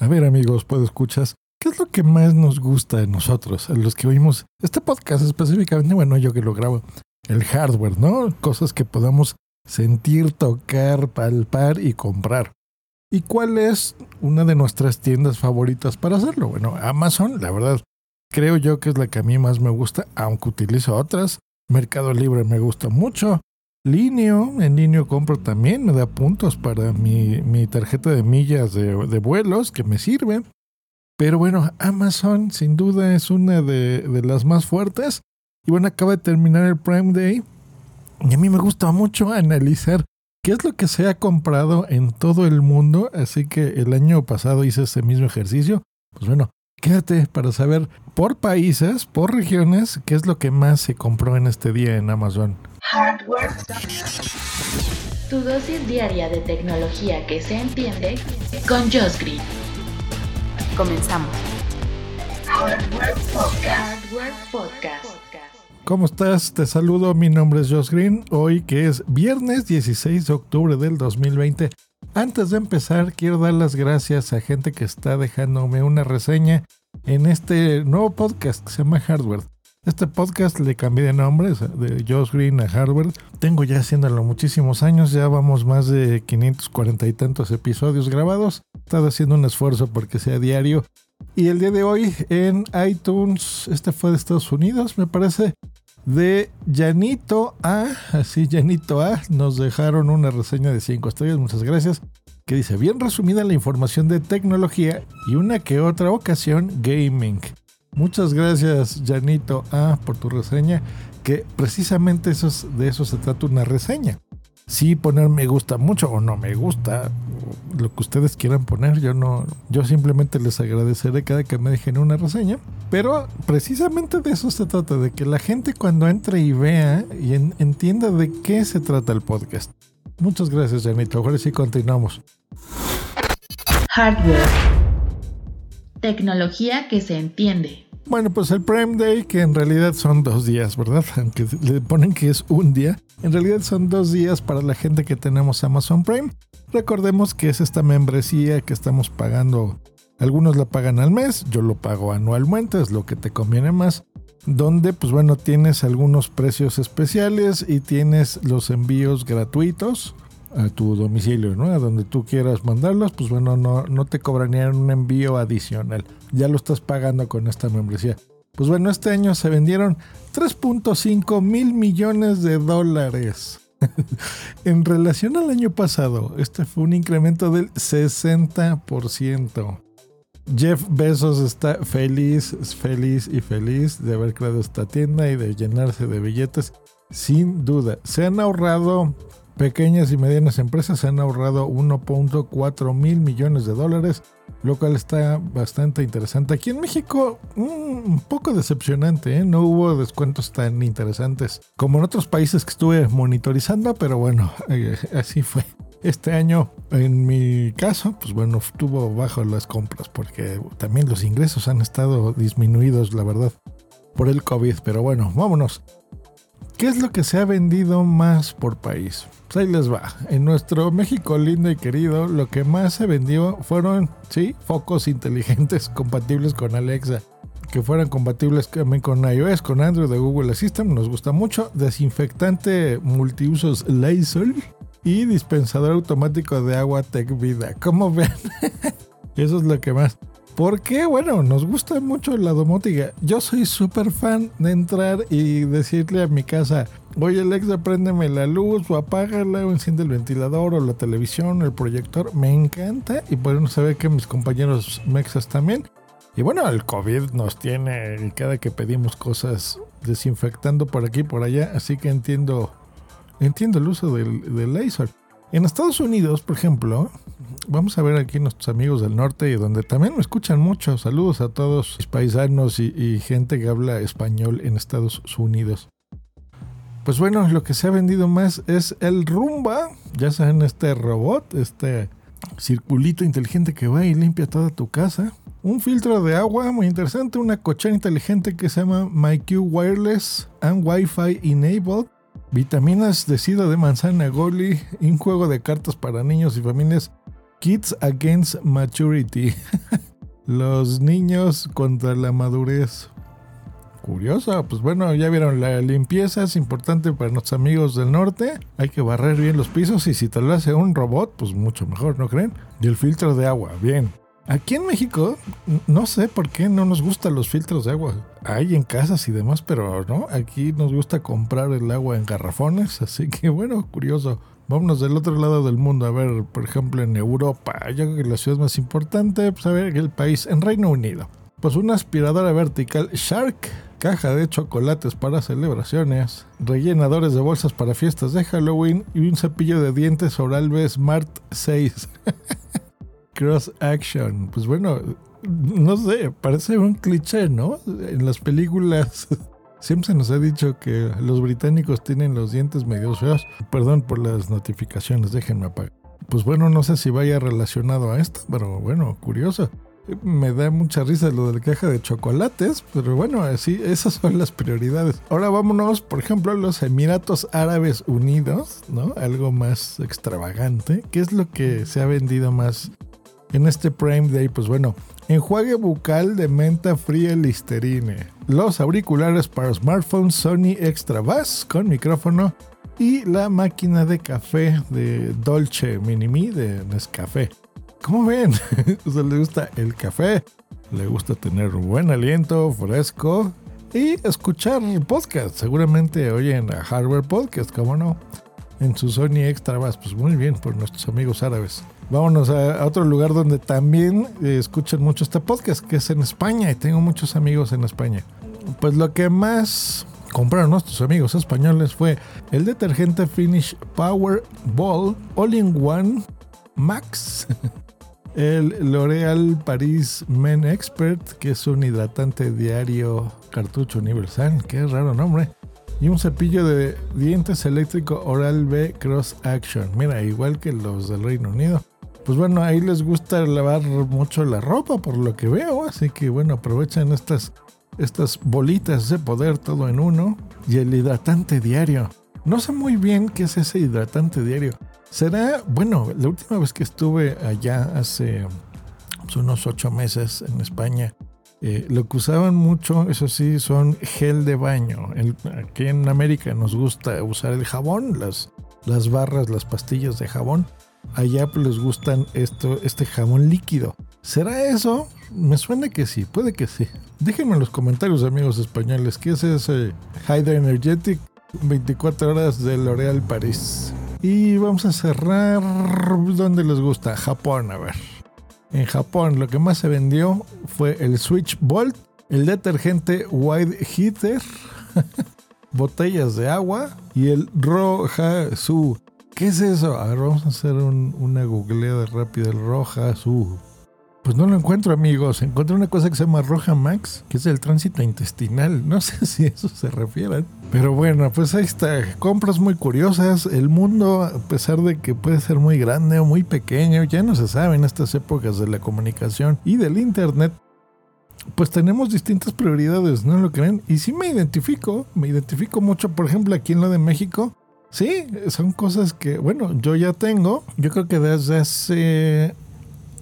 A ver, amigos, pues escuchas. ¿Qué es lo que más nos gusta de nosotros, a los que oímos este podcast específicamente? Bueno, yo que lo grabo, el hardware, ¿no? Cosas que podamos sentir, tocar, palpar y comprar. ¿Y cuál es una de nuestras tiendas favoritas para hacerlo? Bueno, Amazon, la verdad, creo yo que es la que a mí más me gusta, aunque utilizo otras. Mercado Libre me gusta mucho. Linio, en Linio compro también, me da puntos para mi, mi tarjeta de millas de, de, vuelos que me sirve. Pero bueno, Amazon sin duda es una de, de, las más fuertes. Y bueno, acaba de terminar el Prime Day. Y a mí me gusta mucho analizar qué es lo que se ha comprado en todo el mundo. Así que el año pasado hice ese mismo ejercicio. Pues bueno, quédate para saber por países, por regiones, qué es lo que más se compró en este día en Amazon. Hardware. Tu dosis diaria de tecnología que se entiende con Josh Green. Comenzamos. Hardware Podcast. Hardware Podcast. ¿Cómo estás? Te saludo, mi nombre es Josh Green. Hoy que es viernes 16 de octubre del 2020. Antes de empezar, quiero dar las gracias a gente que está dejándome una reseña en este nuevo podcast que se llama Hardware. Este podcast le cambié de nombre, de Josh Green a Hardware. Tengo ya haciéndolo muchísimos años, ya vamos más de 540 y tantos episodios grabados. He estado haciendo un esfuerzo porque sea diario. Y el día de hoy en iTunes, este fue de Estados Unidos, me parece, de Janito A, así Janito A, nos dejaron una reseña de 5 estrellas, muchas gracias, que dice, bien resumida la información de tecnología y una que otra ocasión gaming. Muchas gracias, Janito A, por tu reseña, que precisamente eso es, de eso se trata una reseña. Sí, poner me gusta mucho o no me gusta, lo que ustedes quieran poner, yo no, yo simplemente les agradeceré cada que me dejen una reseña. Pero precisamente de eso se trata, de que la gente cuando entre y vea y en, entienda de qué se trata el podcast. Muchas gracias, Janito. Ahora sí continuamos. Hardware. Tecnología que se entiende. Bueno, pues el Prime Day, que en realidad son dos días, ¿verdad? Aunque le ponen que es un día, en realidad son dos días para la gente que tenemos Amazon Prime. Recordemos que es esta membresía que estamos pagando. Algunos la pagan al mes, yo lo pago anualmente, es lo que te conviene más. Donde, pues bueno, tienes algunos precios especiales y tienes los envíos gratuitos a tu domicilio, ¿no? A donde tú quieras mandarlos, pues bueno, no, no te cobrarían un envío adicional. Ya lo estás pagando con esta membresía. Pues bueno, este año se vendieron 3.5 mil millones de dólares. en relación al año pasado, este fue un incremento del 60%. Jeff Bezos está feliz, feliz y feliz de haber creado esta tienda y de llenarse de billetes. Sin duda, se han ahorrado pequeñas y medianas empresas han ahorrado 1.4 mil millones de dólares, lo cual está bastante interesante. Aquí en México, un poco decepcionante, ¿eh? no hubo descuentos tan interesantes como en otros países que estuve monitorizando, pero bueno, eh, así fue. Este año, en mi caso, pues bueno, estuvo bajo las compras porque también los ingresos han estado disminuidos, la verdad, por el COVID. Pero bueno, vámonos. ¿Qué es lo que se ha vendido más por país? Pues ahí les va. En nuestro México lindo y querido, lo que más se vendió fueron, sí, focos inteligentes compatibles con Alexa. Que fueran compatibles también con iOS, con Android de Google Assistant, nos gusta mucho. Desinfectante multiusos Lysol y dispensador automático de agua Tech Vida. Como ven, eso es lo que más. Porque, bueno, nos gusta mucho la domótica. Yo soy súper fan de entrar y decirle a mi casa, oye Alexa, préndeme la luz o apágala o enciende el ventilador o la televisión, el proyector. Me encanta y bueno, saber que mis compañeros mexas también. Y bueno, el COVID nos tiene cada que pedimos cosas desinfectando por aquí y por allá, así que entiendo, entiendo el uso del, del laser. En Estados Unidos, por ejemplo, vamos a ver aquí nuestros amigos del norte y donde también me escuchan mucho. Saludos a todos mis paisanos y, gente que habla español en Estados Unidos. Pues bueno, lo que se ha vendido más es el Rumba. Ya saben, este robot, este circulito inteligente que va y limpia toda tu casa. Un filtro de agua muy interesante, una cochera inteligente que se llama MyQ Wireless and Wi-Fi Enabled. Vitaminas de sida de manzana Goli un juego de cartas para niños y familias Kids Against Maturity. Los niños contra la madurez. Curioso, pues bueno, ya vieron, la limpieza es importante para nuestros amigos del norte. Hay que barrer bien los pisos y si te lo hace un robot, pues mucho mejor, ¿no creen? Y el filtro de agua, bien. Aquí en México, no sé por qué no nos gustan los filtros de agua. Hay en casas y demás, pero no, aquí nos gusta comprar el agua en garrafones, así que bueno, curioso. Vámonos del otro lado del mundo, a ver, por ejemplo, en Europa. Yo creo que la ciudad más importante, pues a ver, el país, en Reino Unido. Pues una aspiradora vertical Shark caja de chocolates para celebraciones, rellenadores de bolsas para fiestas de Halloween y un cepillo de dientes Oral-B Smart 6. Cross Action. Pues bueno, no sé, parece un cliché, ¿no? En las películas siempre se nos ha dicho que los británicos tienen los dientes medio feos. Perdón por las notificaciones, déjenme apagar. Pues bueno, no sé si vaya relacionado a esto, pero bueno, curioso me da mucha risa lo de la caja de chocolates, pero bueno, así, esas son las prioridades. Ahora vámonos, por ejemplo, a los Emiratos Árabes Unidos, ¿no? Algo más extravagante. ¿Qué es lo que se ha vendido más en este Prime Day? Pues bueno, enjuague bucal de menta fría Listerine, los auriculares para smartphone Sony Extra Bass con micrófono y la máquina de café de Dolce Minimi de Nescafé. ¿Cómo ven? o sea, le gusta el café, le gusta tener buen aliento, fresco y escuchar podcast. Seguramente oyen a Hardware Podcast, ¿cómo no? En su Sony Extra Bass, pues muy bien por nuestros amigos árabes. Vámonos a, otro lugar donde también eh, escuchan mucho este podcast, que es en España, y tengo muchos amigos en España. Pues lo que más compraron nuestros amigos españoles fue el detergente Finish Power Ball All-in-One Max El L'Oreal Paris Men Expert, que es un hidratante diario cartucho universal, qué raro nombre. Y un cepillo de dientes eléctrico Oral B Cross Action. Mira, igual que los del Reino Unido. Pues bueno, ahí les gusta lavar mucho la ropa, por lo que veo. Así que bueno, aprovechan estas, estas bolitas de poder todo en uno. Y el hidratante diario. No sé muy bien qué es ese hidratante diario. Será, bueno, la última vez que estuve allá hace pues, unos ocho meses en España, eh, lo que usaban mucho, eso sí, son gel de baño. aquí en América nos gusta usar el jabón, las, las barras, las pastillas de jabón. Allá pues, les gustan esto, este jabón líquido. ¿Será eso? Me suena que sí, puede que sí. Déjenme en los comentarios, amigos españoles, ¿qué es ese Hydra Energetic 24 horas de L'Oreal París? Y vamos a cerrar donde les gusta, Japón, a ver. En Japón lo que más se vendió fue el Switch Bolt, el detergente Wide Heater, botellas de agua y el Roja Su. ¿Qué es eso? A ver, vamos a hacer una googleada rápida. El Roja Su. Pues no lo encuentro, amigos. Encontré una cosa que se llama Roja Max, que es el tránsito intestinal. No sé si a eso se refieren. Pero bueno, pues ahí está. Compras muy curiosas. El mundo, a pesar de que puede ser muy grande o muy pequeño, ya no se sabe en estas épocas de la comunicación y del Internet. Pues tenemos distintas prioridades, ¿no lo creen? Y sí me identifico, me identifico mucho, por ejemplo, aquí en lo de México. Sí, son cosas que, bueno, yo ya tengo. Yo creo que desde hace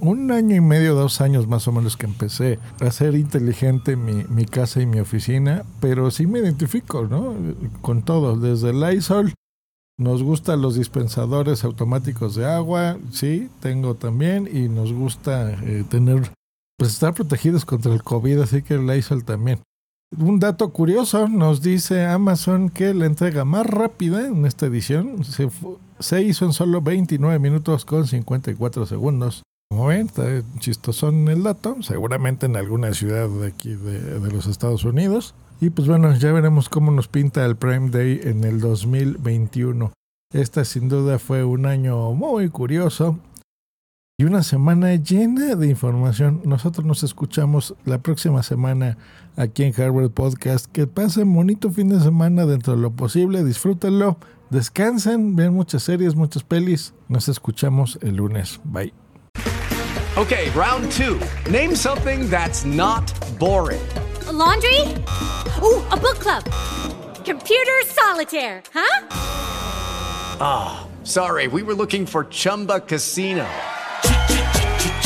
un año y medio, dos años más o menos que empecé a hacer inteligente mi, casa y mi oficina, pero sí me identifico, ¿no? Con todo, desde el Lysol, nos gustan los dispensadores automáticos de agua, sí, tengo también, y nos gusta eh, tener, pues estar protegidos contra el COVID, así que el Lysol también. Un dato curioso, nos dice Amazon que la entrega más rápida en esta edición se, se hizo en solo 29 minutos con 54 segundos. Como ven, está chistosón el dato, seguramente en alguna ciudad de aquí de, de, los Estados Unidos. Y pues bueno, ya veremos cómo nos pinta el Prime Day en el 2021. Esta sin duda fue un año muy curioso y una semana llena de información. Nosotros nos escuchamos la próxima semana aquí en Harvard Podcast. Que pasen bonito fin de semana dentro de lo posible, disfrútenlo, descansen, vean muchas series, muchas pelis. Nos escuchamos el lunes. Bye. Okay, round two. Name something that's not boring. A laundry? Ooh, a book club. Computer solitaire, huh? Ah, oh, sorry, we were looking for Chumba Casino.